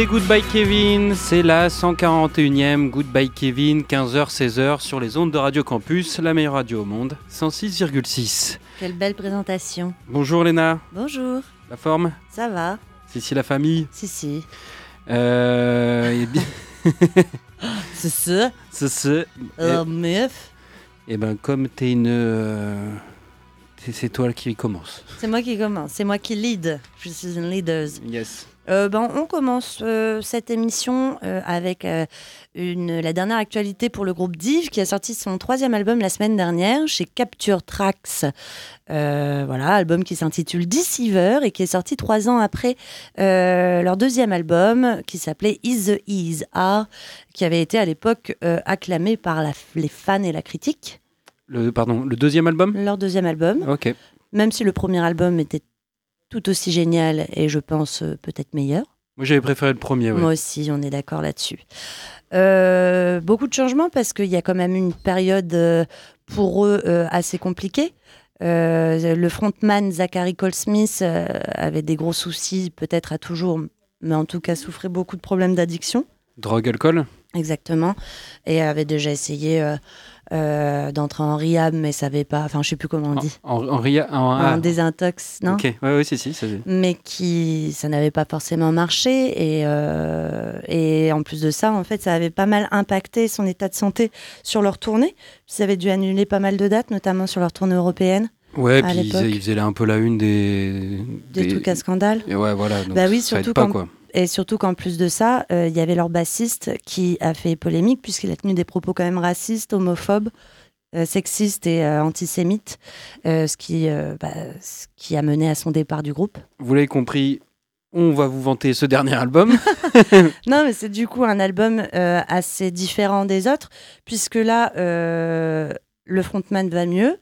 C'est Goodbye Kevin, c'est la 141e Goodbye Kevin, 15h-16h sur les ondes de Radio Campus, la meilleure radio au monde, 106,6. Quelle belle présentation. Bonjour Léna, Bonjour, la forme? Ça va C'est ici la famille? Si, si. euh, C'est ça c'est ça. Oh, meuf Et, ben comme t'es une... euh, c'est- c'est toi qui commence. C'est moi qui commence, c'est moi qui lead. Je suis une leader. Yes. Euh, ben, on commence euh, cette émission euh, avec une, la dernière actualité pour le groupe Div qui a sorti son troisième album la semaine dernière chez Capture Tracks. Voilà, album qui s'intitule Deceiver et qui est sorti trois ans après leur deuxième album qui s'appelait Is the Is Are, qui avait été à l'époque acclamé par la- les fans et la critique. Le, pardon, le deuxième album? Leur deuxième album, Ok. même si le premier album était tout aussi génial et je pense euh, peut-être meilleur. Moi j'avais préféré le premier. Moi aussi, on est d'accord là-dessus. Euh, beaucoup de changements parce qu'il y a quand même une période euh, pour eux euh, assez compliquée. Le frontman Zachary Cole-Smith euh, avait des gros soucis, peut-être à toujours, mais en tout cas souffrait beaucoup de problèmes d'addiction. Drogue, alcool? Exactement. Et avait déjà essayé euh, d'entrer en rehab, mais savait pas. Enfin, je sais plus comment on dit. En, en, ria- en- En ah, désintox, non Ok, ouais, ouais, si, si. ça- mais qui ça n'avait pas forcément marché et, euh, et en plus de ça en fait ça avait pas mal impacté son état de santé sur leur tournée ils avaient dû annuler pas mal de dates notamment sur leur tournée européenne Ouais, puis ils, faisaient là un peu la une des. des trucs à scandale Et ouais, voilà. donc Bah oui, ça surtout pas, quand- quoi. Et surtout qu'en plus de ça euh, il y avait leur bassiste qui a fait polémique puisqu'il a tenu des propos quand même racistes homophobes euh, sexistes et euh, antisémites ce qui bah, ce qui a mené à son départ du groupe Vous l'avez compris, on va vous vanter ce dernier album. Non, mais c'est du coup un album assez différent des autres, puisque là, le frontman va mieux.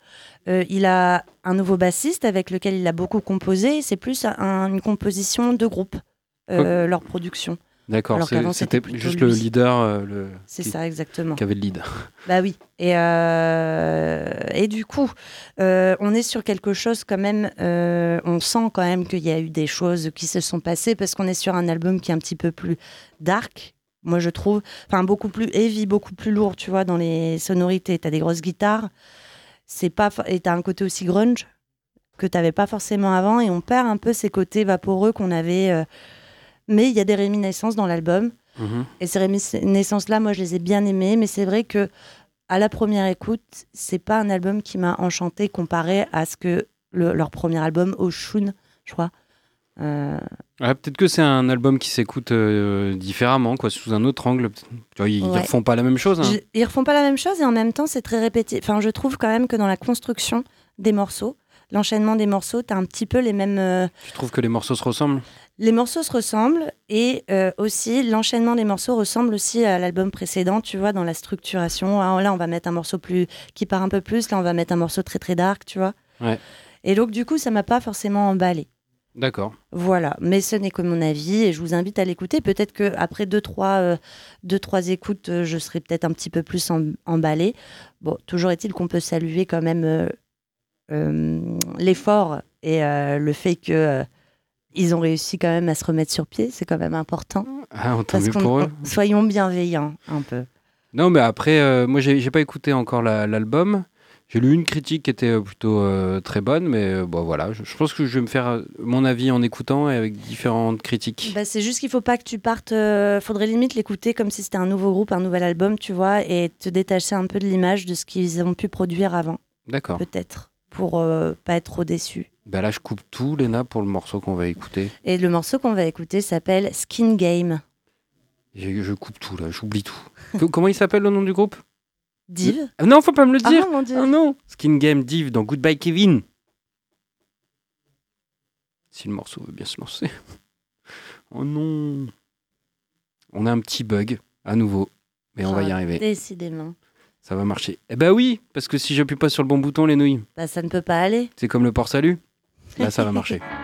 Euh, il a un nouveau bassiste avec lequel il a beaucoup composé. C'est plus un- une composition de groupe, euh, leur production. D'accord, c'était juste le leader euh, le, C'est qui, ça, exactement. qui avait le lead. Bah oui. Et, euh, et du coup, euh, on est sur quelque chose quand même. euh, on sent quand même qu'il y a eu des choses qui se sont passées parce qu'on est sur un album qui est un petit peu plus dark. Moi, je trouve, enfin beaucoup plus heavy, beaucoup plus lourd, tu vois, dans les sonorités. T'as des grosses guitares, c'est pas et t'as un côté aussi grunge que t'avais pas forcément avant, et on perd un peu ces côtés vaporeux qu'on avait. Mais il y a des réminiscences dans l'album. Mhm. Et ces réminiscences-là, moi, je les ai bien aimées, mais c'est vrai que à la première écoute, c'est pas un album qui m'a enchanté comparé à ce que le- leur premier album, Oshun, je crois. Euh, Ouais, Peut-être que c'est un album qui s'écoute euh, différemment, quoi, sous un autre angle. Tu ils, ils Ouais. refont pas la même chose. hein. je- ils refont pas la même chose et en même temps, c'est très répété. Enfin, je trouve quand même que dans la construction des morceaux, l'enchaînement des morceaux, t'as un petit peu les mêmes. euh, Tu trouves que les morceaux se ressemblent? Les morceaux se ressemblent et euh, aussi l'enchaînement des morceaux ressemble aussi à l'album précédent, tu vois, dans la structuration. Ah, là, on va mettre un morceau plus qui part un peu plus, là, on va mettre un morceau très très dark, tu vois. Ouais. Et donc, du coup, ça m'a pas forcément emballé. D'accord. Voilà, mais ce n'est que mon avis et je vous invite à l'écouter. Peut-être que après deux trois, euh, deux, trois écoutes, euh, je serai peut-être un petit peu plus em- emballée. Bon, toujours est-il qu'on peut saluer quand même l'effort et le fait que ils ont réussi quand même à se remettre sur pied. C'est quand même important. Ah, Parce qu'on pour eux. soyons bienveillants un peu. Non, mais après, euh, moi, j'ai j'ai pas écouté encore la- l'album. J'ai lu une critique qui était euh, plutôt euh, très bonne, mais euh, bon, voilà. Je, je pense que je vais me faire euh, mon avis en écoutant et avec différentes critiques. Bah, c'est juste qu'il faut pas que tu partes. faudrait limite l'écouter comme si c'était un nouveau groupe, un nouvel album, tu vois, et te détacher un peu de l'image de ce qu'ils ont pu produire avant. D'accord. peut-être, pour euh, pas être trop déçu. Bah là, je coupe tout, Léna, pour le morceau qu'on va écouter. Et le morceau qu'on va écouter s'appelle Skin Game. Je, je coupe tout, là, j'oublie tout. Co- Comment il s'appelle le nom du groupe? Div? Ah Non, faut pas me le dire Ah mon dieu Ah non Skin Game Div dans Goodbye Kevin. Si le morceau veut bien se lancer. Oh non On a un petit bug, à nouveau. Mais on va y Ah, arriver. Décidément. Ça va marcher. Eh bah oui, parce que si j'appuie pas sur le bon bouton, les nouilles, Bah, ça ne peut pas aller. c'est comme le port salut. Là, ça va marcher.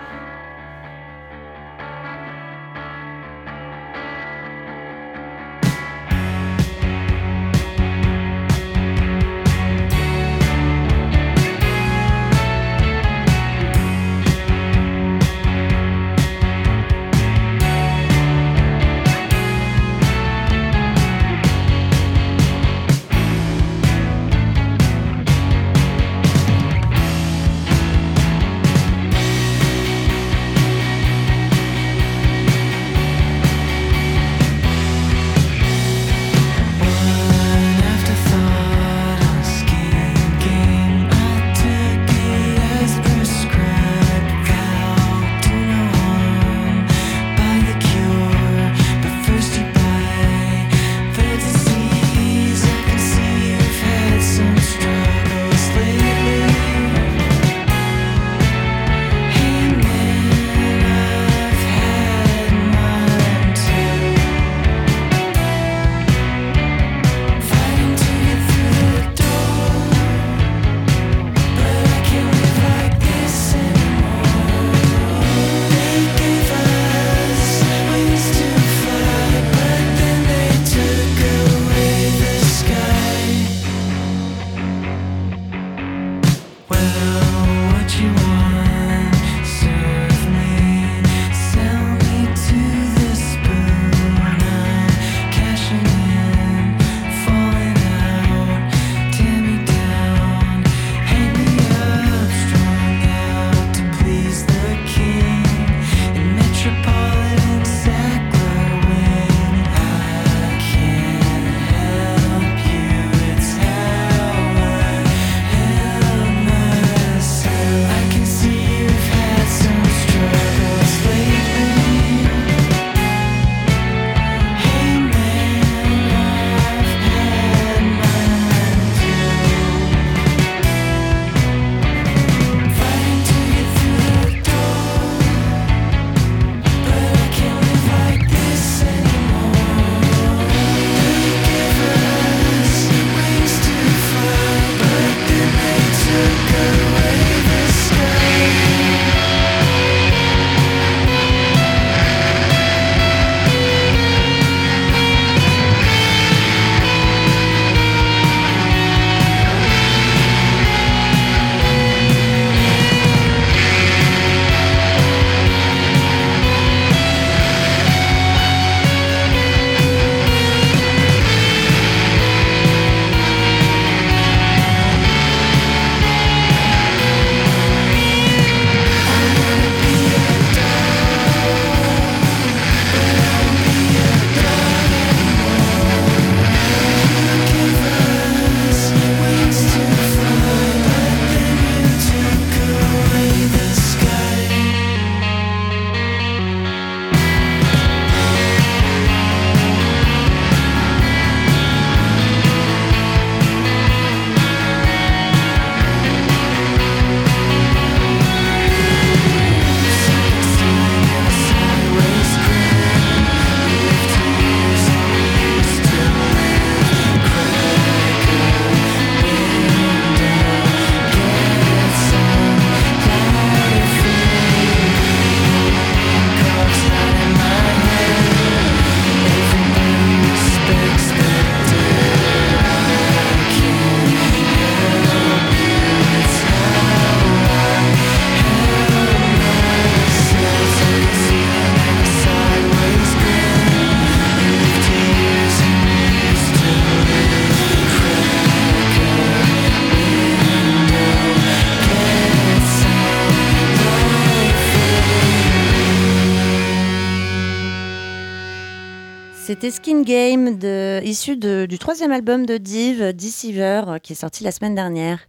C'était Skin Game, de, issu de, du troisième album de Div, Deceiver, qui est sorti la semaine dernière.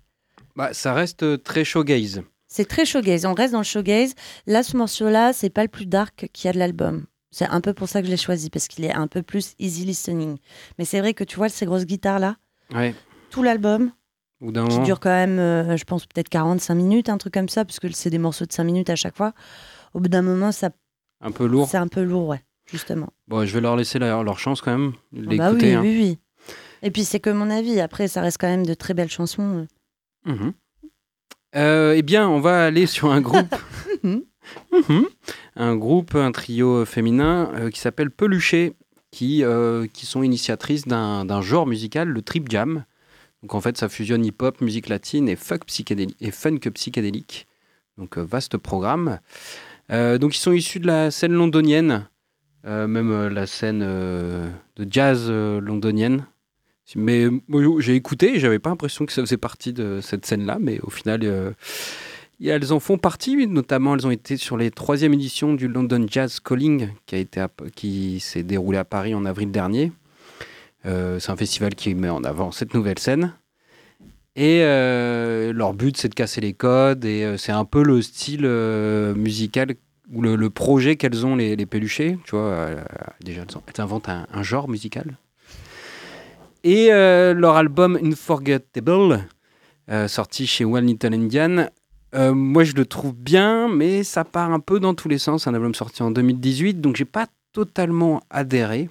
Bah, ça reste très showgaze. C'est très showgaze, on reste dans le showgaze. Là, ce morceau-là, c'est pas le plus dark qu'il y a de l'album. C'est un peu pour ça que je l'ai choisi, parce qu'il est un peu plus easy listening. Mais c'est vrai que tu vois ces grosses guitares-là, Ouais. tout l'album, qui moment. dure quand même, euh, je pense, peut-être 45 minutes, un truc comme ça, parce que c'est des morceaux de 5 minutes à chaque fois. Au bout d'un moment, ça, Un peu lourd. c'est un peu lourd, ouais, justement. Bon, je vais leur laisser leur, leur chance quand même. Ah bah oui, hein. oui, oui. Et puis c'est que mon avis. Après, ça reste quand même de très belles chansons. Mhm. Euh, eh bien, on va aller sur un groupe. Mhm. Mhm. Un groupe, un trio féminin euh, qui s'appelle Peluché, qui, euh, qui sont initiatrices d'un d'un genre musical, le trip jam. Donc en fait, ça fusionne hip-hop, musique latine et, fuck psychédélique, et funk psychédélique. Donc euh, vaste programme. Euh, donc ils sont issus de la scène londonienne, euh, même euh, la scène euh, de jazz euh, londonienne. Mais euh, j'ai écouté, j'avais pas l'impression que ça faisait partie de cette scène-là, mais au final, euh, elles en font partie. Notamment, elles ont été sur les troisième éditions du London Jazz Calling, qui a été qui s'est déroulé à Paris en avril dernier. Euh, c'est un festival qui met en avant cette nouvelle scène. Et euh, leur but, c'est de casser les codes, et euh, c'est un peu le style euh, musical ou le, le projet qu'elles ont les, les peluchés. Tu vois, euh, déjà, elles, inventent un- un genre musical. Et euh, leur album Unforgettable, euh, sorti chez One Little Indian, moi je le trouve bien, mais ça part un peu dans tous les sens. Un album sorti en 2018, donc j'ai pas totalement adhéré.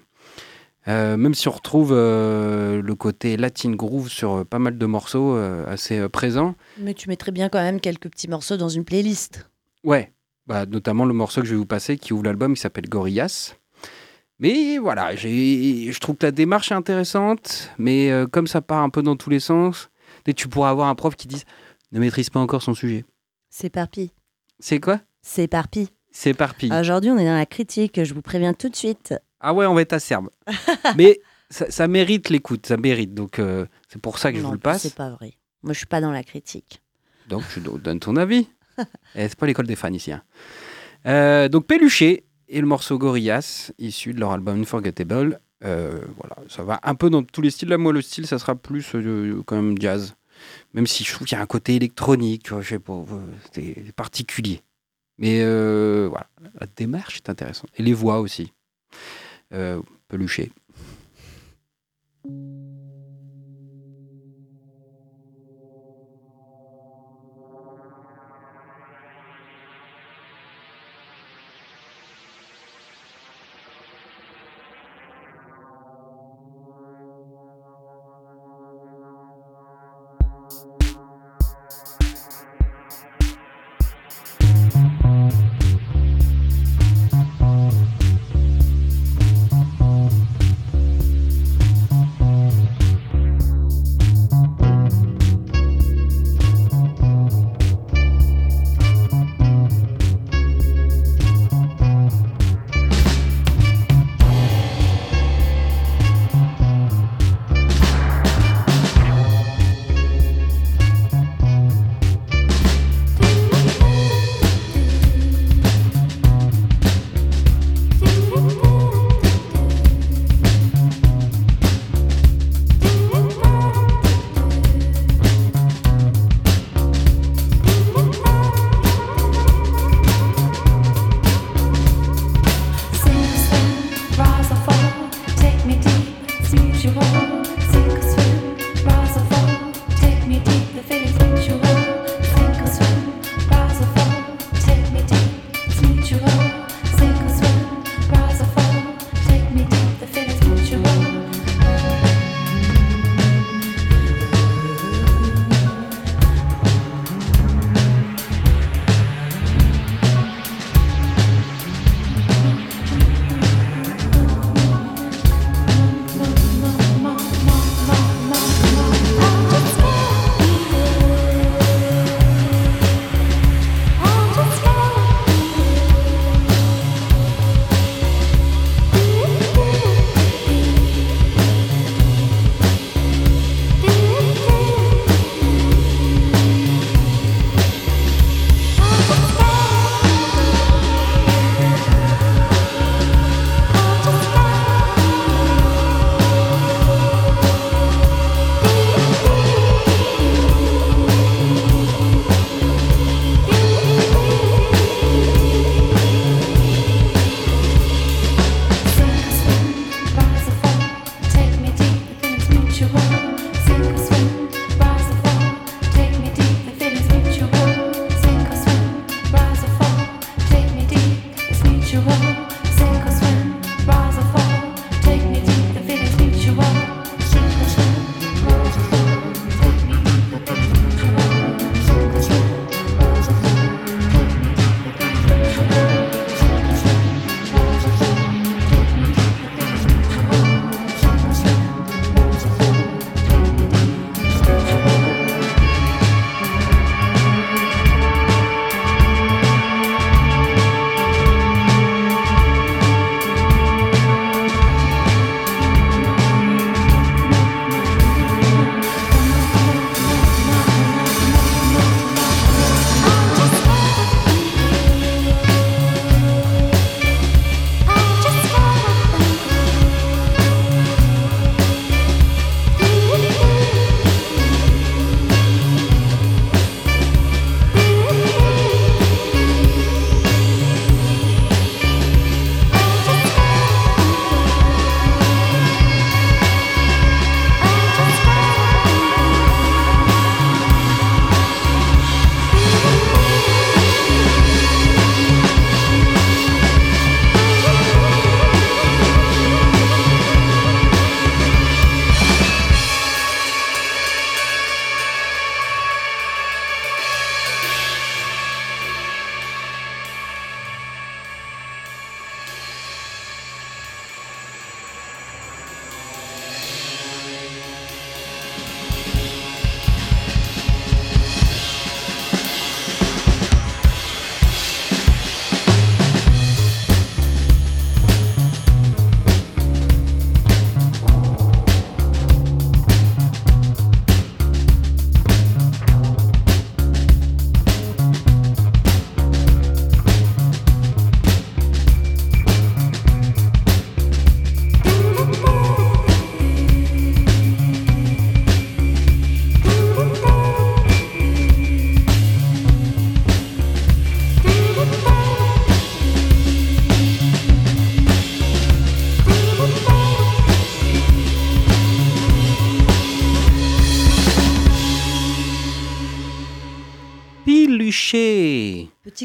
Même si on retrouve le côté Latin groove sur pas mal de morceaux assez présents. Mais tu mettrais bien quand même quelques petits morceaux dans une playlist. Ouais, bah, notamment le morceau que je vais vous passer qui ouvre l'album, qui s'appelle Gorillaz. Mais voilà, je trouve que la démarche est intéressante, mais euh, comme ça part un peu dans tous les sens, et tu pourras avoir un prof qui dise ne maîtrise pas encore son sujet. C'est parpi. C'est quoi? C'est parpi. C'est parpi. Aujourd'hui, on est dans la critique. Je vous préviens tout de suite. Ah ouais, on va être acerbe. mais ça, ça mérite l'écoute, ça mérite. Donc euh, c'est pour ça que je vous le passe. C'est pas vrai. Moi, je suis pas dans la critique. Donc tu do- donnes ton avis. Eh, c'est pas l'école des fans ici. hein. Euh, donc Peluché et le morceau Gorillaz, issu de leur album Unforgettable. Euh, voilà, ça va un peu dans tous les styles. Là, moi, le style, ça sera plus euh, quand même jazz. Même si je trouve qu'il y a un côté électronique, tu vois, je sais pas, c'est particulier. Mais voilà, la démarche est intéressante. Et les voix aussi. Peluché.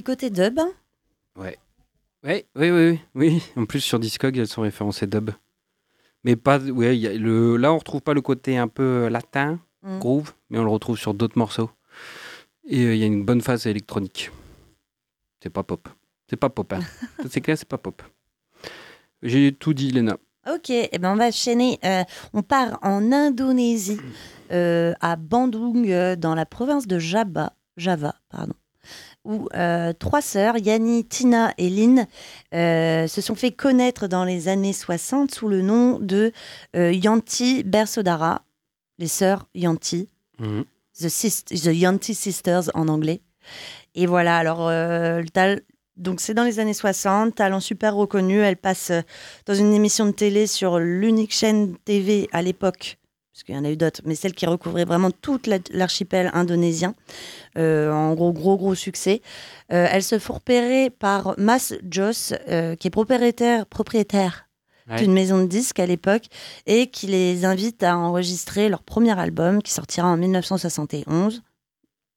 Côté dub. Ouais. Ouais, oui, oui, oui, oui. En plus, sur Discog, elles sont référencées dub. Mais pas. Ouais, il y a le, là, on retrouve pas le côté un peu latin, Mm. groove, mais on le retrouve sur d'autres morceaux. Et euh, il y a une bonne phase électronique. C'est pas pop. C'est pas pop, hein. C'est clair, c'est pas pop. J'ai tout dit, Léna. Ok, eh ben on va enchaîner. Euh, on part en Indonésie, euh, à Bandung, euh, dans la province de Java, Java pardon, où euh, trois sœurs, Yani, Tina et Lynn, euh, se sont fait connaître dans les années 60 sous le nom de euh, Yanti Bersodara, les sœurs Yanti, Mhm. The, Yanti Sisters en anglais. Et voilà, alors, donc c'est dans les années 60, talent super reconnu. Elle passe dans une émission de télé sur l'unique chaîne TV à l'époque, parce qu'il y en a eu d'autres, mais celle qui recouvrait vraiment toute la- l'archipel indonésien. Euh, en gros, gros, gros succès. Euh, elle se fait repérer par Mas Jos, euh, qui est propriétaire, propriétaire Ouais. d'une maison de disques à l'époque et qui les invite à enregistrer leur premier album qui sortira en 1971,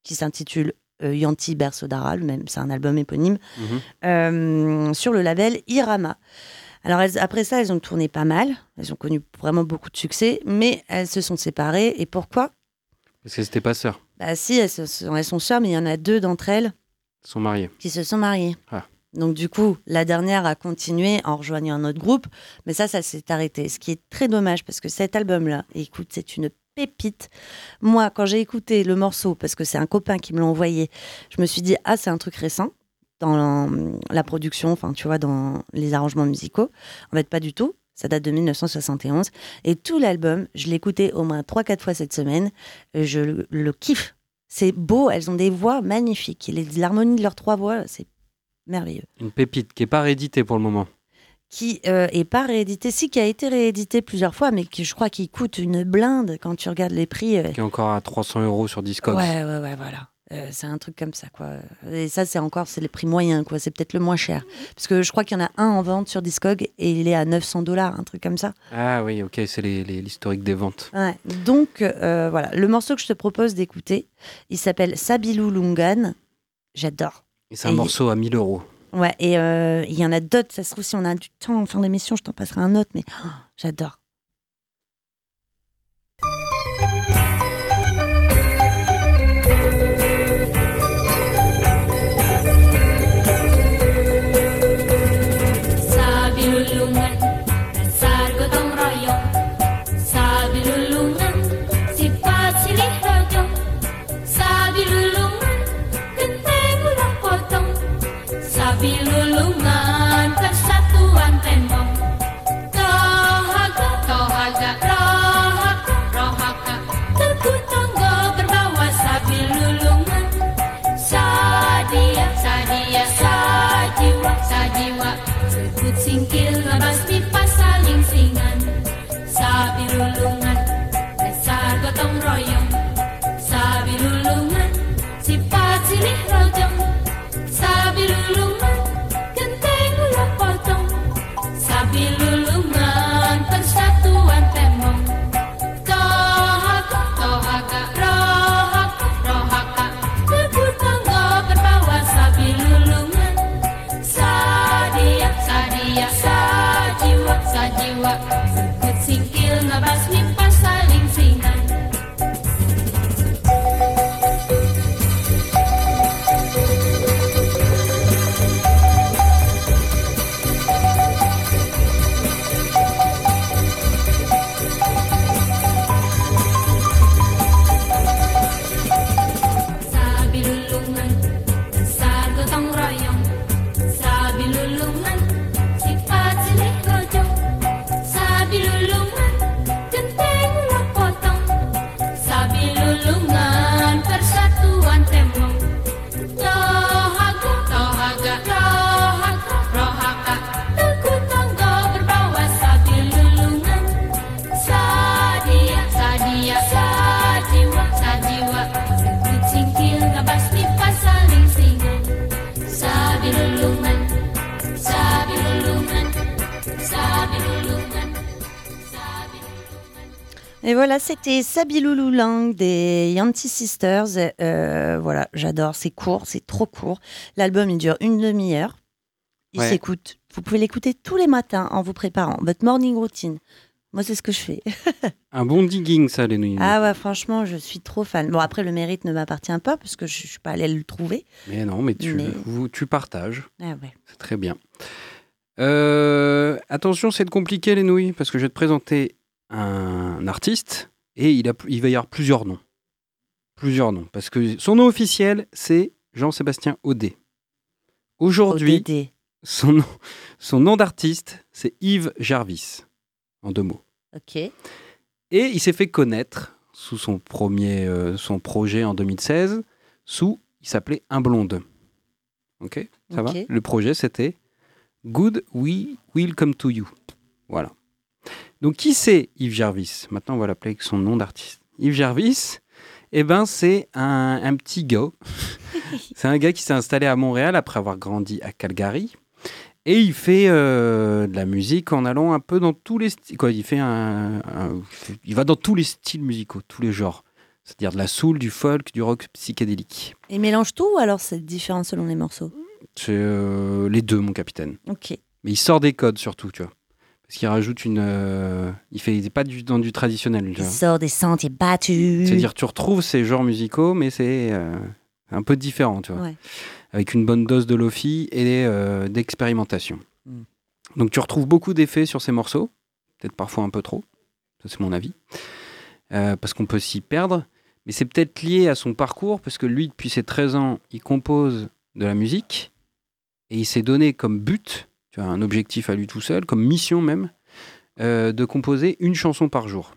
qui s'intitule Yanti Bersodara, le même, c'est un album éponyme, Mhm. sur le label Irama. Alors elles- après ça, elles ont tourné pas mal, elles ont connu vraiment beaucoup de succès, mais elles se sont séparées. Et pourquoi? Parce que c'était pas sœur. Bah si, elles, sont, elles sont sœurs, mais il y en a deux d'entre elles sont mariés. qui se sont mariées. Ah. Donc du coup, la dernière a continué en rejoignant un autre groupe, mais ça, ça s'est arrêté. Ce qui est très dommage parce que cet album-là, écoute, c'est une pépite. Moi, quand j'ai écouté le morceau, parce que c'est un copain qui me l'a envoyé, je me suis dit, ah, c'est un truc récent dans la, production, enfin, tu vois, dans les arrangements musicaux. En fait, pas du tout. Ça date de 1971. Et tout l'album, je l'ai écouté au moins 3-4 fois cette semaine. Je le, le kiffe. C'est beau, elles ont des voix magnifiques. L'harmonie de leurs trois voix, c'est merveilleux. Une pépite qui est pas rééditée pour le moment. Qui euh, est pas réédité, si, qui a été réédité plusieurs fois, mais qui je crois qu'il coûte une blinde quand tu regardes les prix. euh. Qui est encore à 300 euros sur Discogs. Ouais, ouais, ouais, voilà. Euh, c'est un truc comme ça, quoi. Et ça, c'est encore, c'est les prix moyens, quoi. C'est peut-être le moins cher. Parce que je crois qu'il y en a un en vente sur Discog et il est à 900 dollars, un truc comme ça. Ah oui, ok, c'est les- les- l'historique des ventes. Ouais. Donc, euh, voilà. Le morceau que je te propose d'écouter, il s'appelle Sabilou Lungan. J'adore. Et c'est un Et- morceau à 1000 euros. Ouais, et euh, il y en a d'autres. Ça se trouve, si on a du temps en fin d'émission, je t'en passerai un autre, mais oh, j'adore. feel Et voilà, c'était Sabiloulou Lang des Yanti Sisters. Euh, voilà, j'adore, c'est court, c'est trop court. L'album, il dure une demi-heure. Il Ouais. s'écoute. Vous pouvez l'écouter tous les matins en vous préparant. Votre morning routine. Moi, c'est ce que je fais. Un bon digging, ça, les nouilles. Ah ouais, franchement, je suis trop fan. Bon, après, le mérite ne m'appartient pas parce que je ne suis pas allée le trouver. Mais non, mais tu, Mais- vous- tu partages. Ah ouais. C'est très bien. Euh, attention, c'est de compliqué les nouilles, parce que je vais te présenter un artiste et il, a, il va y avoir plusieurs noms. Plusieurs noms. Parce que son nom officiel, c'est Jean-Sébastien Audet. Aujourd'hui, son nom, son nom d'artiste, c'est Yves Jarvis, en deux mots. Ok. Et il s'est fait connaître sous son premier euh, son projet en 2016, sous, il s'appelait Un Blonde. Ok? Ça Ok. va Le projet, c'était Good We Will Come to You. Voilà. Donc, qui c'est Yves Jarvis? Maintenant, on va l'appeler avec son nom d'artiste. Yves Jarvis, eh ben, c'est un, un petit gars. c'est un gars qui s'est installé à Montréal après avoir grandi à Calgary. Et il fait euh, de la musique en allant un peu dans tous les styles. Quoi, il fait un, un- il va dans tous les styles musicaux, tous les genres. C'est-à-dire de la soul, du folk, du rock psychédélique. Il mélange tout ou alors c'est différent selon les morceaux? C'est euh, les deux, mon capitaine. Ok. Mais il sort des codes surtout, tu vois. Parce qu'il rajoute une. euh, il fait il est pas du, dans du traditionnel. tu Il vois. sort des sentiers battus. C'est-à-dire, tu retrouves ces genres musicaux, mais c'est euh, un peu différent, tu vois. Ouais. Avec une bonne dose de lofi et euh, d'expérimentation. Mm. Donc, tu retrouves beaucoup d'effets sur ces morceaux, peut-être parfois un peu trop, ça c'est mon avis, Euh, parce qu'on peut s'y perdre. Mais c'est peut-être lié à son parcours, parce que lui, depuis ses 13 ans, il compose de la musique et il s'est donné comme but, tu vois, un objectif à lui tout seul, comme mission même, euh, de composer une chanson par jour.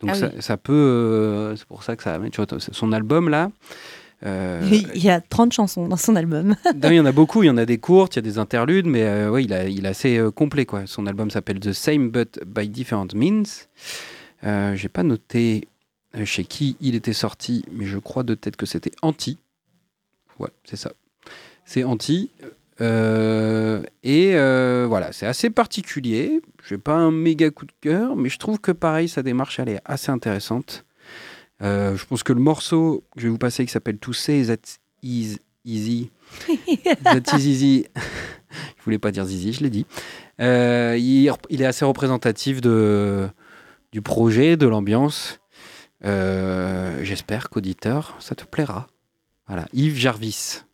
Donc Ah ça, oui. ça peut, euh, c'est pour ça que ça, tu vois, son album là. euh, Il y a 30 chansons dans son album. non, il y en a beaucoup, il y en a des courtes, il y a des interludes, mais ouais, il, a, il est assez complet. Quoi. Son album s'appelle The Same But by Different Means. J'ai pas noté chez qui il était sorti, mais je crois de tête que c'était Anti. Ouais, c'est ça. C'est Anti. Euh, et euh, voilà, c'est assez particulier. Je n'ai pas un méga coup de cœur, mais je trouve que pareil, sa démarche, elle est assez intéressante. Euh, je pense que le morceau que je vais vous passer qui s'appelle To Say That Is Easy. That is easy. je voulais pas dire zizi, je l'ai dit. Il, il est assez représentatif de, du projet, de l'ambiance. J'espère qu'auditeur, ça te plaira. Voilà, Yves Jarvis.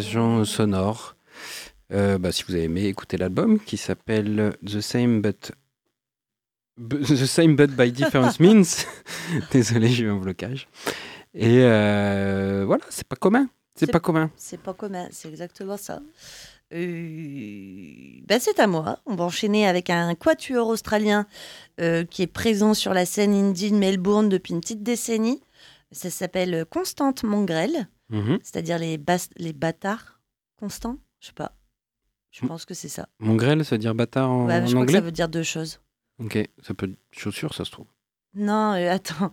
Sonores. Euh, bah, si vous avez aimé, écoutez l'album qui s'appelle The Same But The Same But by Different Means. Désolé, j'ai eu un blocage. Et euh, voilà, c'est pas commun. C'est C'est- pas commun. C'est pas commun, c'est exactement ça. Euh, ben, c'est à moi. On va enchaîner avec un quatuor australien euh, qui est présent sur la scène indie de Melbourne depuis une petite décennie. Ça s'appelle Constante Mongrel, Mhm. c'est-à-dire les, bas- les bâtards constants. Je sais pas. Je pense que c'est ça. Mon grêle, ça veut dire bâtard en, Ouais, en je crois que anglais ça veut dire deux choses. Ok, ça peut être chaussures, ça se trouve. Non, euh, attends.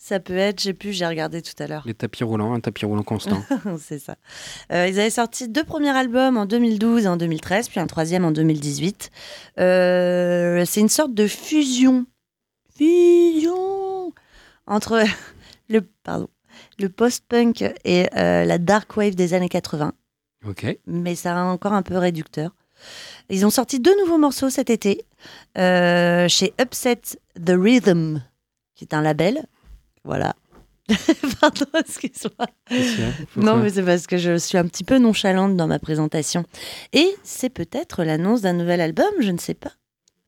Ça peut être, j'ai plus, j'ai regardé tout à l'heure. Les tapis roulants, un tapis roulant constant. c'est ça. Euh, ils avaient sorti deux premiers albums en 2012 et en 2013, puis un troisième en 2018. Euh, c'est une sorte de fusion. Fusion entre le, pardon, le post-punk et euh, la dark wave des années 80. ok. Mais ça a encore un peu réducteur. Ils ont sorti deux nouveaux morceaux cet été euh, chez Upset The Rhythm, qui est un label. Voilà. Pardon, excuse-moi. Non, mais c'est parce que je suis un petit peu nonchalante dans ma présentation. Et c'est peut-être l'annonce d'un nouvel album, je ne sais pas.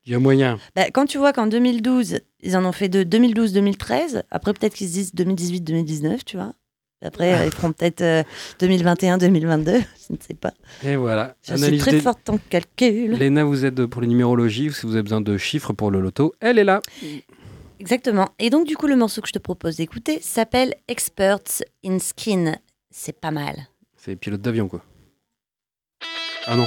Il y a moyen. Bah, quand tu vois qu'en 2012, ils en ont fait de 2012-2013, après peut-être qu'ils se disent 2018-2019, tu vois. Après, euh, ils feront peut-être euh, 2021-2022, je ne sais pas. Et voilà. Je suis très des- forte en calcul. Léna vous aide pour les numérologies. Si vous avez besoin de chiffres pour le loto, elle est là. Exactement. Et donc, du coup, le morceau que je te propose d'écouter s'appelle Experts in Skin. C'est pas mal. C'est pilote d'avion, quoi. Ah non.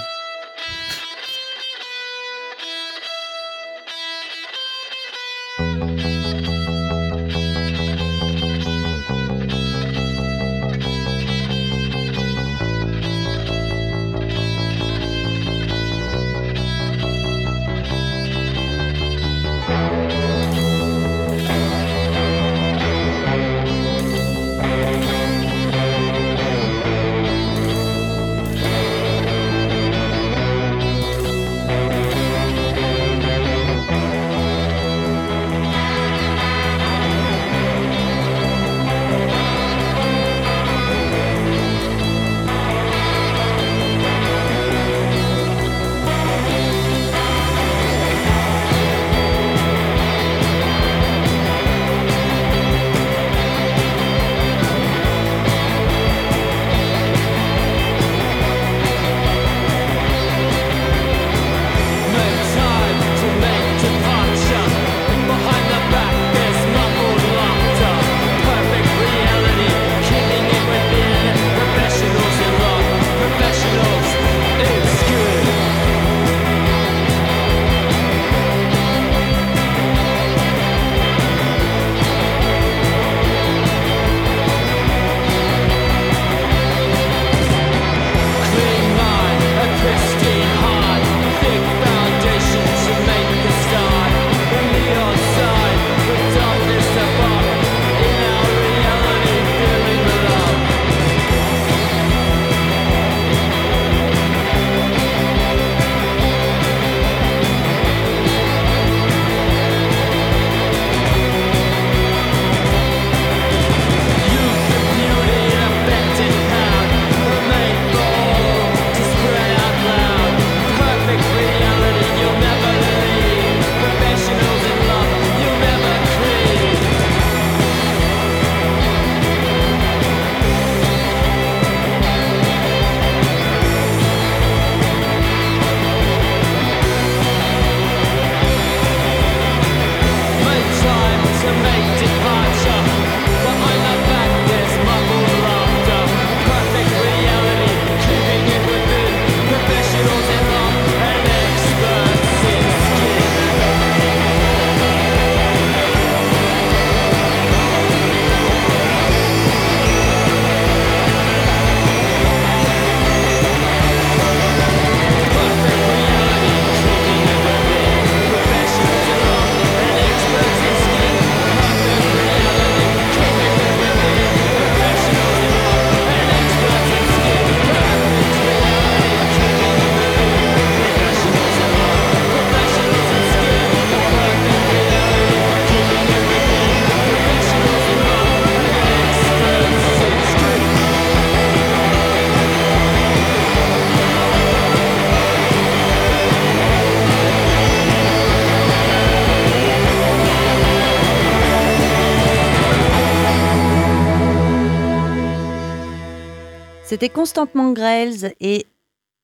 C'était Constantement Grails et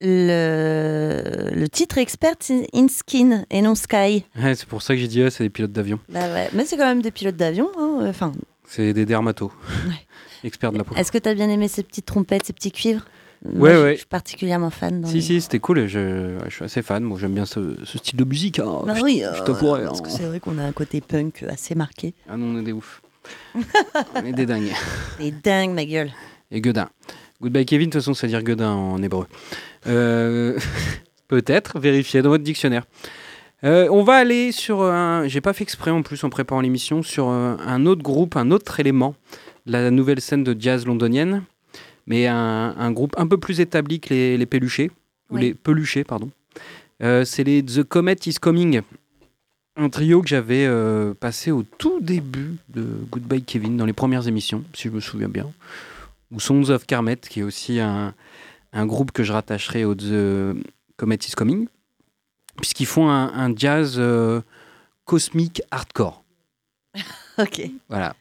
le, le titre expert in Skin et non Sky. Ouais, c'est pour ça que j'ai dit, ouais, c'est des pilotes d'avion. Bah ouais. Mais c'est quand même des pilotes d'avion. hein, Enfin, C'est des dermatos. Experts de la peau. Est-ce que tu as bien aimé ces petites trompettes, ces petits cuivres? Ouais, Moi, je- ouais. Je suis particulièrement fan. Dans Si, les- si, c'était cool. Je, je suis assez fan. Moi, j'aime bien ce, ce style de musique. hein. Bah Je- oui, je euh, t'avouerai, parce hein. que c'est vrai qu'on a un côté punk assez marqué. Ah non, on est des ouf. on est des dingues. Et dingue, ma gueule. Et Guedin. Goodbye Kevin, de toute façon, ça veut dire Guedin en hébreu. Euh, Peut-être, vérifiez dans votre dictionnaire. Euh, on va aller sur un. J'ai pas fait exprès en plus en préparant l'émission, sur euh, un autre groupe, un autre élément, de la nouvelle scène de jazz londonienne, mais un, un groupe un peu plus établi que les, les Peluchés, ou Oui. les Peluchés, pardon. Euh, C'est les The Comet is Coming, un trio que j'avais passé au tout début de Goodbye Kevin, dans les premières émissions, si je me souviens bien ou Sons of Carmet, qui est aussi un, un groupe que je rattacherai au The Comet is Coming, puisqu'ils font un, un jazz euh, cosmique hardcore. Ok. Voilà.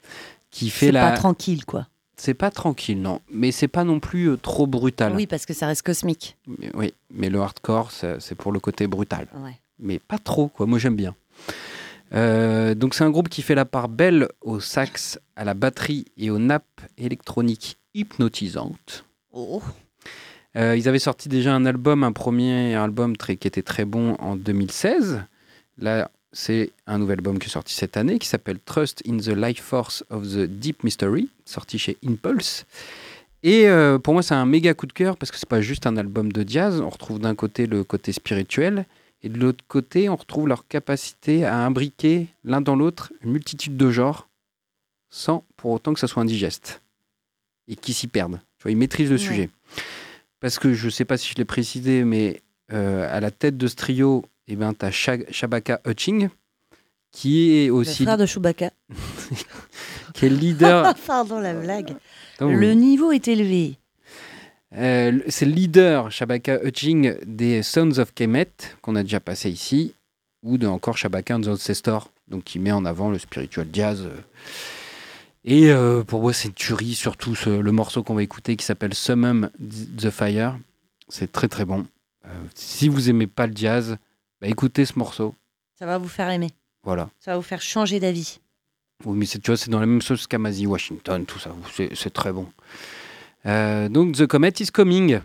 Qui fait C'est la. pas tranquille, quoi. C'est pas tranquille, non. Mais c'est pas non plus euh, trop brutal. Oui, parce que ça reste cosmique. Mais, oui, mais le hardcore, c'est c'est pour le côté brutal. Ouais. mais pas trop, quoi. Moi, j'aime bien. Euh, donc, c'est un groupe qui fait la part belle au sax, à la batterie et aux nappes électroniques hypnotisantes. Oh. Euh, ils avaient sorti déjà un album, un premier album très, qui était très bon en 2016. Là, c'est un nouvel album qui est sorti cette année qui s'appelle Trust in the Life Force of the Deep Mystery, sorti chez Impulse. Et euh, pour moi, c'est un méga coup de cœur parce que c'est pas juste un album de jazz. On retrouve d'un côté le côté spirituel et de l'autre côté, on retrouve leur capacité à imbriquer l'un dans l'autre une multitude de genres sans pour autant que ça soit indigeste et qui s'y perdent. Tu vois, ils maîtrisent le Ouais. sujet. Parce que je ne sais pas si je l'ai précisé, mais euh, à la tête de ce trio, eh ben, tu as Shabaka Hutching, qui est Le aussi frère de Chewbacca. qui est le leader. Pardon la blague. Attends, Le niveau est élevé. Euh, c'est le leader, Shabaka Hutching, des Sons of Kemet, qu'on a déjà passé ici, ou de encore Shabaka and the Ancestor, donc qui met en avant le spiritual jazz. Et euh, pour moi, c'est une tuerie, surtout ce- le morceau qu'on va écouter qui s'appelle Summon the Fire. C'est très très bon. Euh, si vous aimez pas le jazz, bah, écoutez ce morceau. Ça va vous faire aimer. Voilà. Ça va vous faire changer d'avis. Oui, mais tu vois, c'est dans la même sauce qu'Amazie Washington, tout ça. C'est très bon. Euh, donc, The Comet is Coming.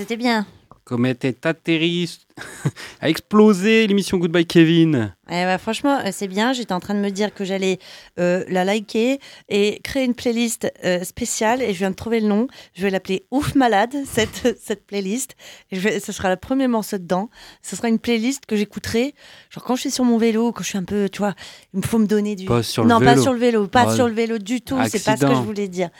C'était bien. Comète est atterri, a explosé l'émission Goodbye Kevin. Eh bah, franchement, euh, c'est bien. J'étais en train de me dire que j'allais euh, la liker et créer une playlist euh, spéciale. Et je viens de trouver le nom. Je vais l'appeler Ouf Malade, cette, cette playlist. Et je vais, ce sera le premier morceau dedans. Ce sera une playlist que j'écouterai. Genre quand je suis sur mon vélo, quand je suis un peu, tu vois, il me faut me donner du. Pas sur le non, vélo. pas sur le vélo. Pas Ouais. sur le vélo du tout. C'est pas ce que je voulais dire.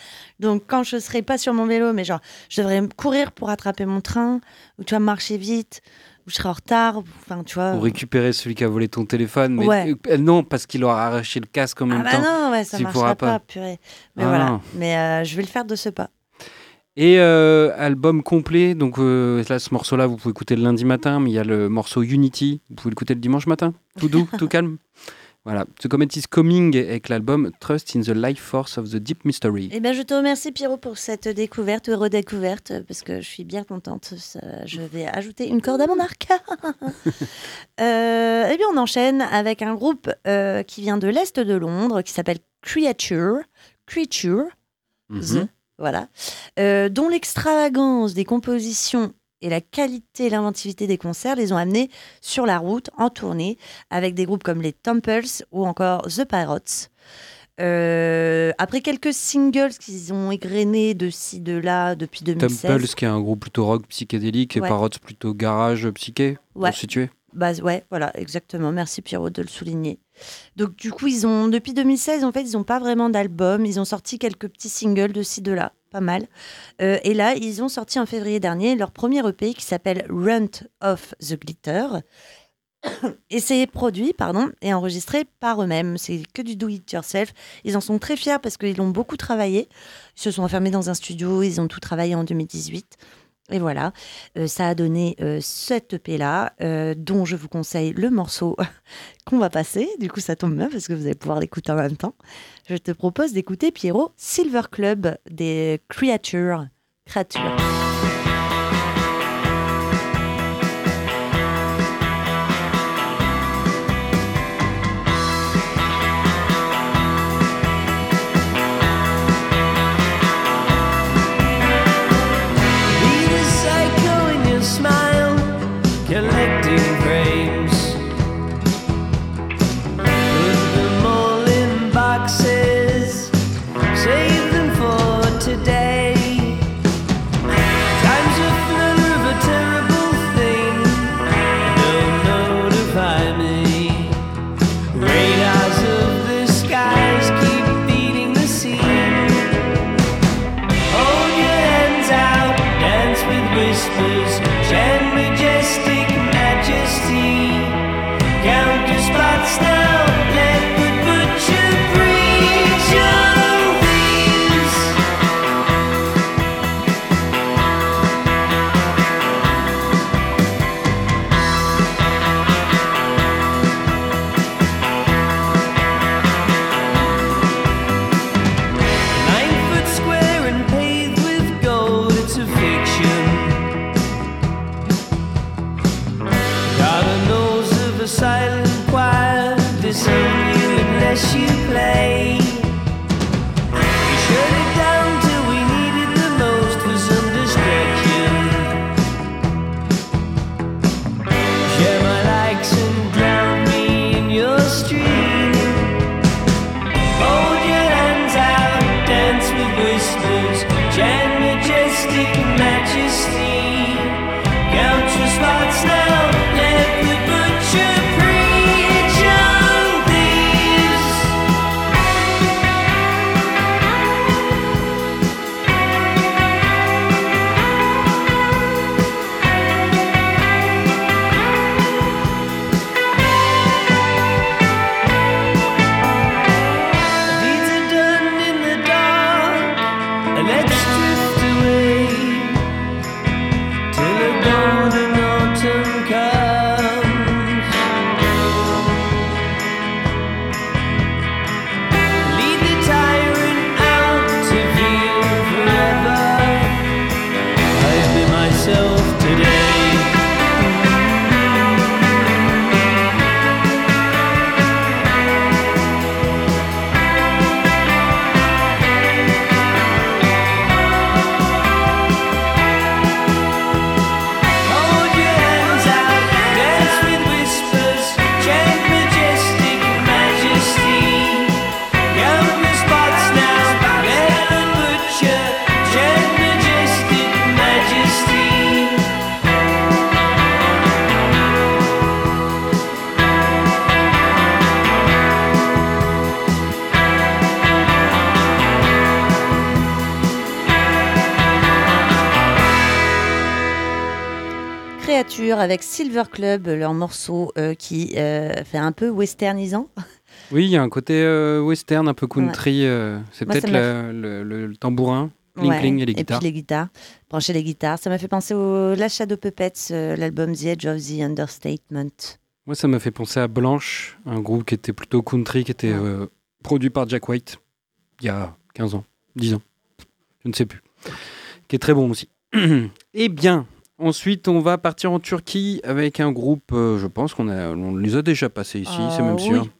Donc quand je serai pas sur mon vélo, mais genre, je devrais courir pour attraper mon train, ou tu vois, marcher vite, ou je serai en retard. Enfin, tu vois. Pour récupérer celui qui a volé ton téléphone. Mais Ouais. euh, non, parce qu'il aura arraché le casque en même Ah bah temps. non, ouais, ça tu marchera pas, pas. purée. Mais Ah voilà. non. Mais euh, je vais le faire de ce pas. Et euh, album complet, donc là, ce morceau-là, vous pouvez écouter le lundi matin, mais il y a le morceau Unity, vous pouvez l'écouter le dimanche matin, tout doux, tout calme. Voilà, The Comet is Coming avec l'album Trust in the Life Force of the Deep Mystery. Eh bien, je te remercie, Pierrot, pour cette découverte, redécouverte, parce que je suis bien contente. Je vais ajouter une corde à mon arc. Euh, eh bien, on enchaîne avec un groupe euh, qui vient de l'Est de Londres, qui s'appelle Creature. Creature. Mhm. The, voilà, Euh, dont l'extravagance des compositions et la qualité et l'inventivité des concerts les ont amenés sur la route, en tournée, avec des groupes comme les Temples ou encore The Pirates. Euh, après quelques singles qu'ils ont égrenés de ci, de là depuis 2016. Temples, qui est un groupe plutôt rock psychédélique, et. Parrots plutôt garage psyché, Ouais. situer. Bah ouais, voilà, exactement. Merci Pierrot de le souligner. Donc du coup, ils ont depuis 2016, en fait, ils n'ont pas vraiment d'album. Ils ont sorti quelques petits singles de ci de là, pas mal. Euh, et là, ils ont sorti en février dernier leur premier EP qui s'appelle Runt of the Glitter. Et c'est produit, pardon, et enregistré par eux-mêmes. C'est que du do-it-yourself. Ils en sont très fiers parce qu'ils l'ont beaucoup travaillé. Ils se sont enfermés dans un studio, ils ont tout travaillé en 2018. Et voilà, Euh, ça a donné euh, cette EP-là, euh, dont je vous conseille le morceau qu'on va passer. Du coup, ça tombe bien parce que vous allez pouvoir l'écouter en même temps. Je te propose d'écouter Pierrot Silver Club des Creatures. Créatures. Avec Silver Club, leur morceau euh, qui euh, fait un peu westernisant. Oui, il y a un côté euh, western, un peu country. c'est peut-être le, le- le tambourin, cling Ouais, cling et les guitares. les guitares, brancher les guitares. Ça m'a fait penser au La Shadow Puppets, l'album The Edge of the Understatement. Moi, ça m'a fait penser à Blanche, un groupe qui était plutôt country, qui était Ouais. produit par Jack White il y a 15 ans, 10 ans, je ne sais plus, qui est très bon aussi. Eh bien, ensuite, on va partir en Turquie avec un groupe, euh, je pense qu'on a, on les a déjà passés ici, c'est même sûr. oui.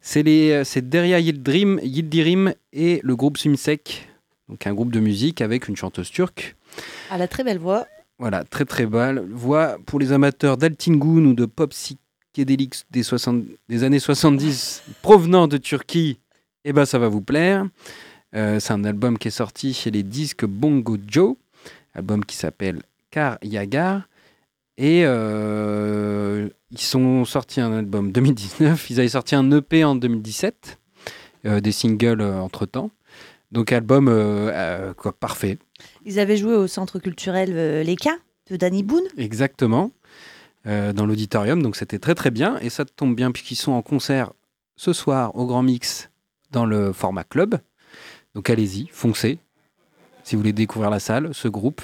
C'est les, euh, c'est Derya Yildirim, Yildirim et le groupe Simsek, donc un groupe de musique avec une chanteuse turque. À la très belle voix. Voilà, très très belle voix pour les amateurs d'Altingun ou de pop psychédélique des, 60 des années 70 provenant de Turquie. Eh ben, ça va vous plaire. Euh, c'est un album qui est sorti chez les disques Bongo Joe, album qui s'appelle Kar Yagar. Et euh, ils sont sortis un album 2019. Ils avaient sorti un EP en 2017, euh, des singles entre temps. Donc album euh, euh, quoi, parfait. Ils avaient joué au centre culturel euh, Les Cas de Danny Boone. Exactement, euh, dans l'auditorium. Donc c'était très très bien. Et ça tombe bien puisqu'ils sont en concert ce soir au Grand Mix dans le format club. Donc allez-y, foncez. Si vous voulez découvrir la salle, ce groupe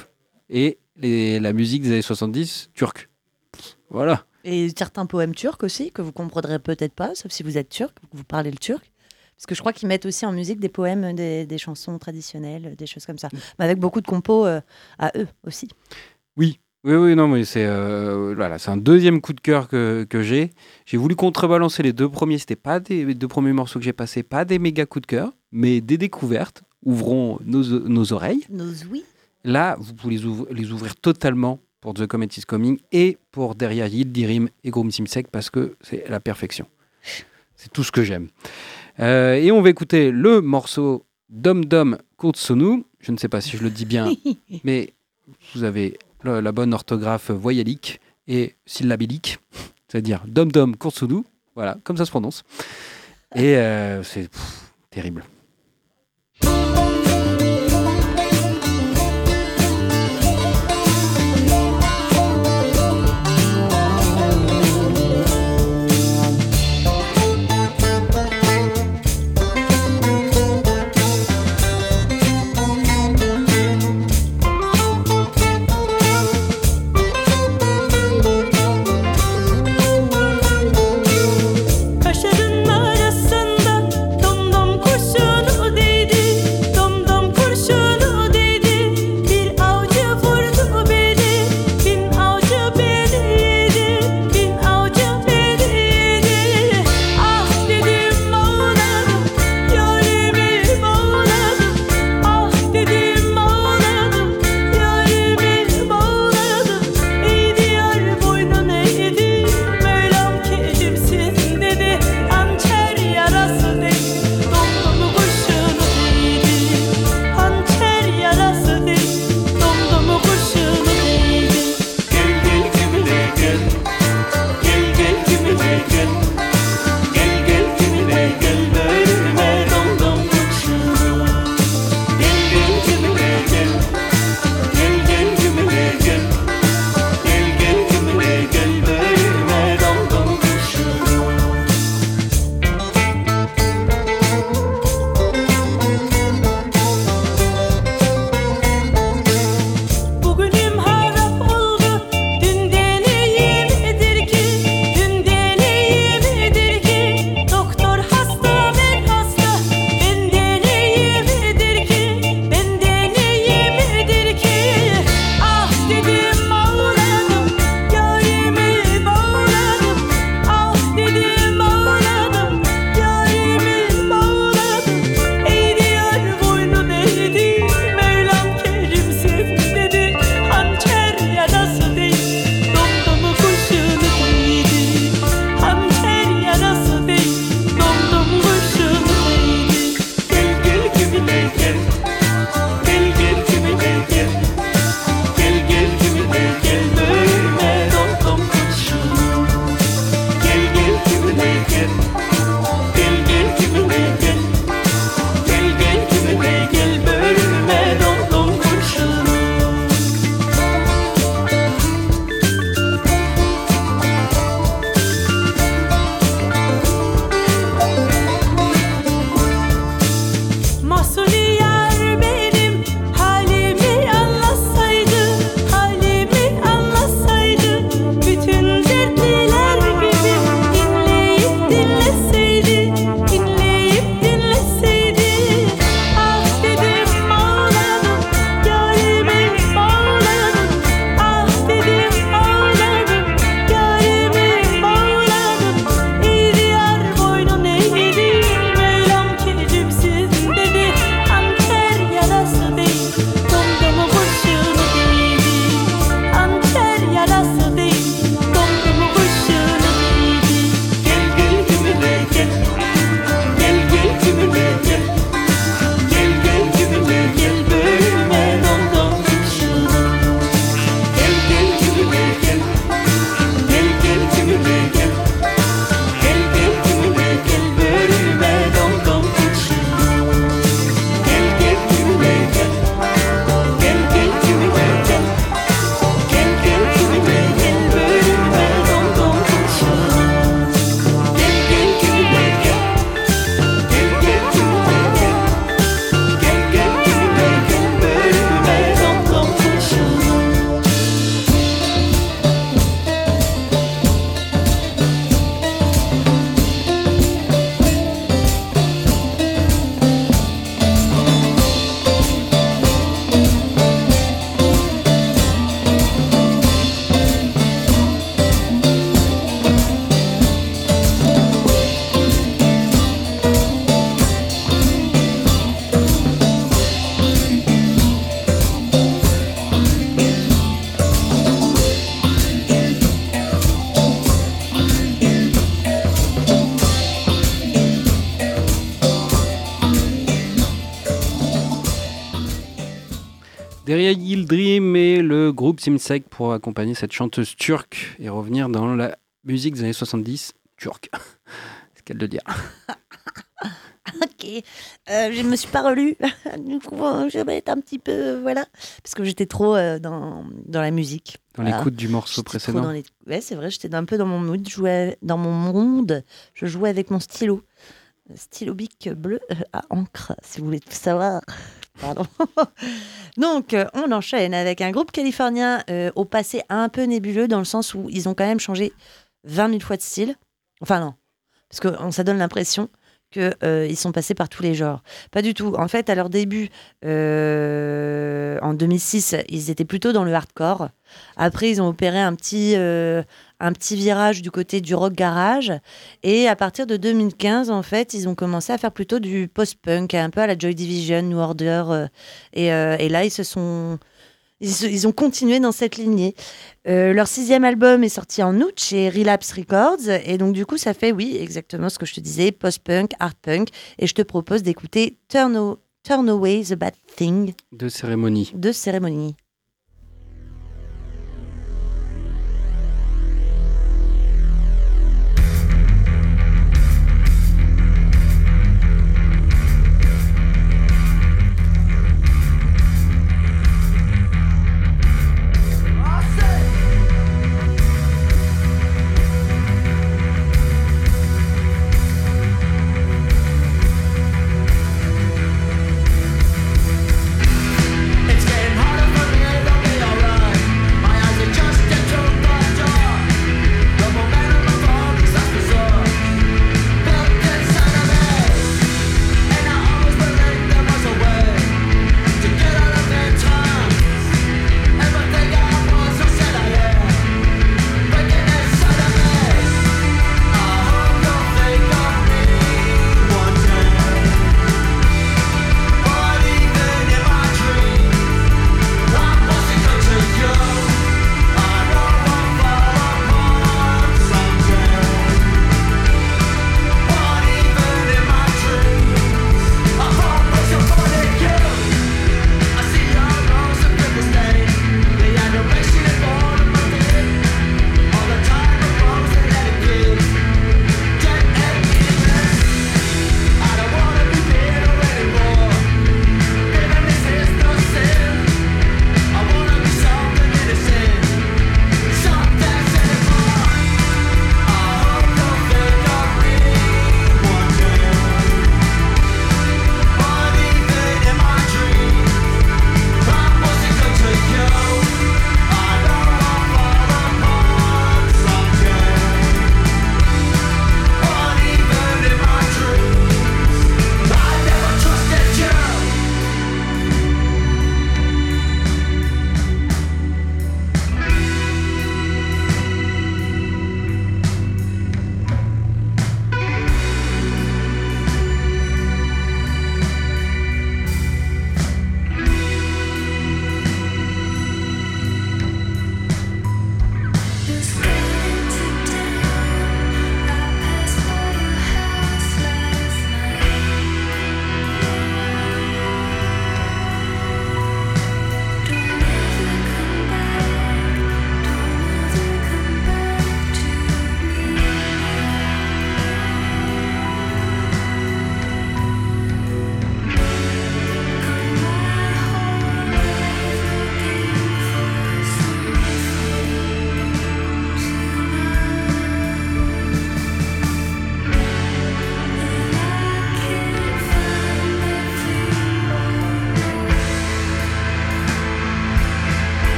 et les- la musique des années 70 turque. Voilà. Et certains poèmes turcs aussi, que vous comprendrez peut-être pas, sauf si vous êtes turc, vous parlez le turc. Parce que je crois qu'ils mettent aussi en musique des poèmes, des, des chansons traditionnelles, des choses comme ça. Mais avec beaucoup de compos euh, à eux aussi. Oui, oui, non, mais c'est euh, voilà, c'est un deuxième coup de cœur que, que j'ai. J'ai voulu contrebalancer les deux premiers. C'était pas des les deux premiers morceaux que j'ai passés, pas des méga coups de cœur, mais des découvertes. Ouvrons nos, nos oreilles. Nos oui. Là, vous pouvez les, ouvrir- les ouvrir totalement pour The Comet is Coming et pour Derrière Yildirim et Grum Simsek parce que c'est la perfection. C'est tout ce que j'aime. Euh, et on va écouter le morceau Dom Dom Kurtsonu. Je ne sais pas si je le dis bien, mais vous avez le- la bonne orthographe voyalique et syllabique, c'est-à-dire Dom Dom Kurtsonu. Voilà, comme ça se prononce. Et euh, c'est terrible. Simsek pour accompagner cette chanteuse turque et revenir dans la musique des années 70 turque. C'est ce qu'elle de dire. Ok, Euh, je me suis pas relue. du coup, je vais être un petit peu. euh, voilà. Parce que j'étais trop euh, dans, dans la musique. Dans Voilà. l'écoute du morceau précédent. les- Ouais, c'est vrai, j'étais un peu dans mon mood. Je jouais dans mon monde. Je jouais avec mon stylo. Stylo bic bleu euh, à encre, si vous voulez tout savoir. Pardon. Donc, euh, on enchaîne avec un groupe californien euh, au passé un peu nébuleux, dans le sens où ils ont quand même changé 20 000 fois de style. Enfin, non. Parce que ça donne l'impression qu'ils sont passés par tous les genres. Pas du tout. En fait, à leur début, euh, en 2006, ils étaient plutôt dans le hardcore. Après, ils ont opéré un petit, euh, un petit virage du côté du rock garage. Et à partir de 2015, en fait, ils ont commencé à faire plutôt du post-punk, un peu à la Joy Division, New Order. euh, et, euh, et là, ils se sont. Ils, ont continué dans cette lignée. Euh, leur sixième album est sorti en août chez Relapse Records. Et donc, du coup, ça fait, oui, exactement ce que je te disais, post-punk, art-punk. Et je te propose d'écouter Turn, Turn Away the Bad Thing De cérémonie. de Cérémonie.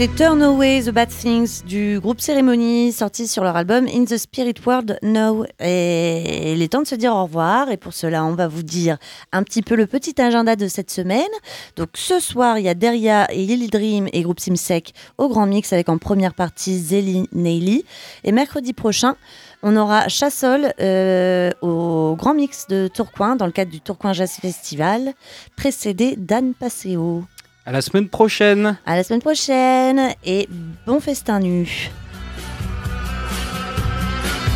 C'était Turn Away the Bad Things du groupe Cérémonie, sorti sur leur album In the Spirit World Now. Et il est temps de se dire au revoir. Et pour cela, on va vous dire un petit peu le petit agenda de cette semaine. Donc ce soir, il y a Deria et Lily Dream et groupe Simsec au Grand Mix avec en première partie Zélie Neily. Et mercredi prochain, on aura Chassol euh, au Grand Mix de Tourcoing dans le cadre du Tourcoing Jazz Festival, précédé d'Anne Passeo. À la semaine prochaine À la semaine prochaine et bon festin nu.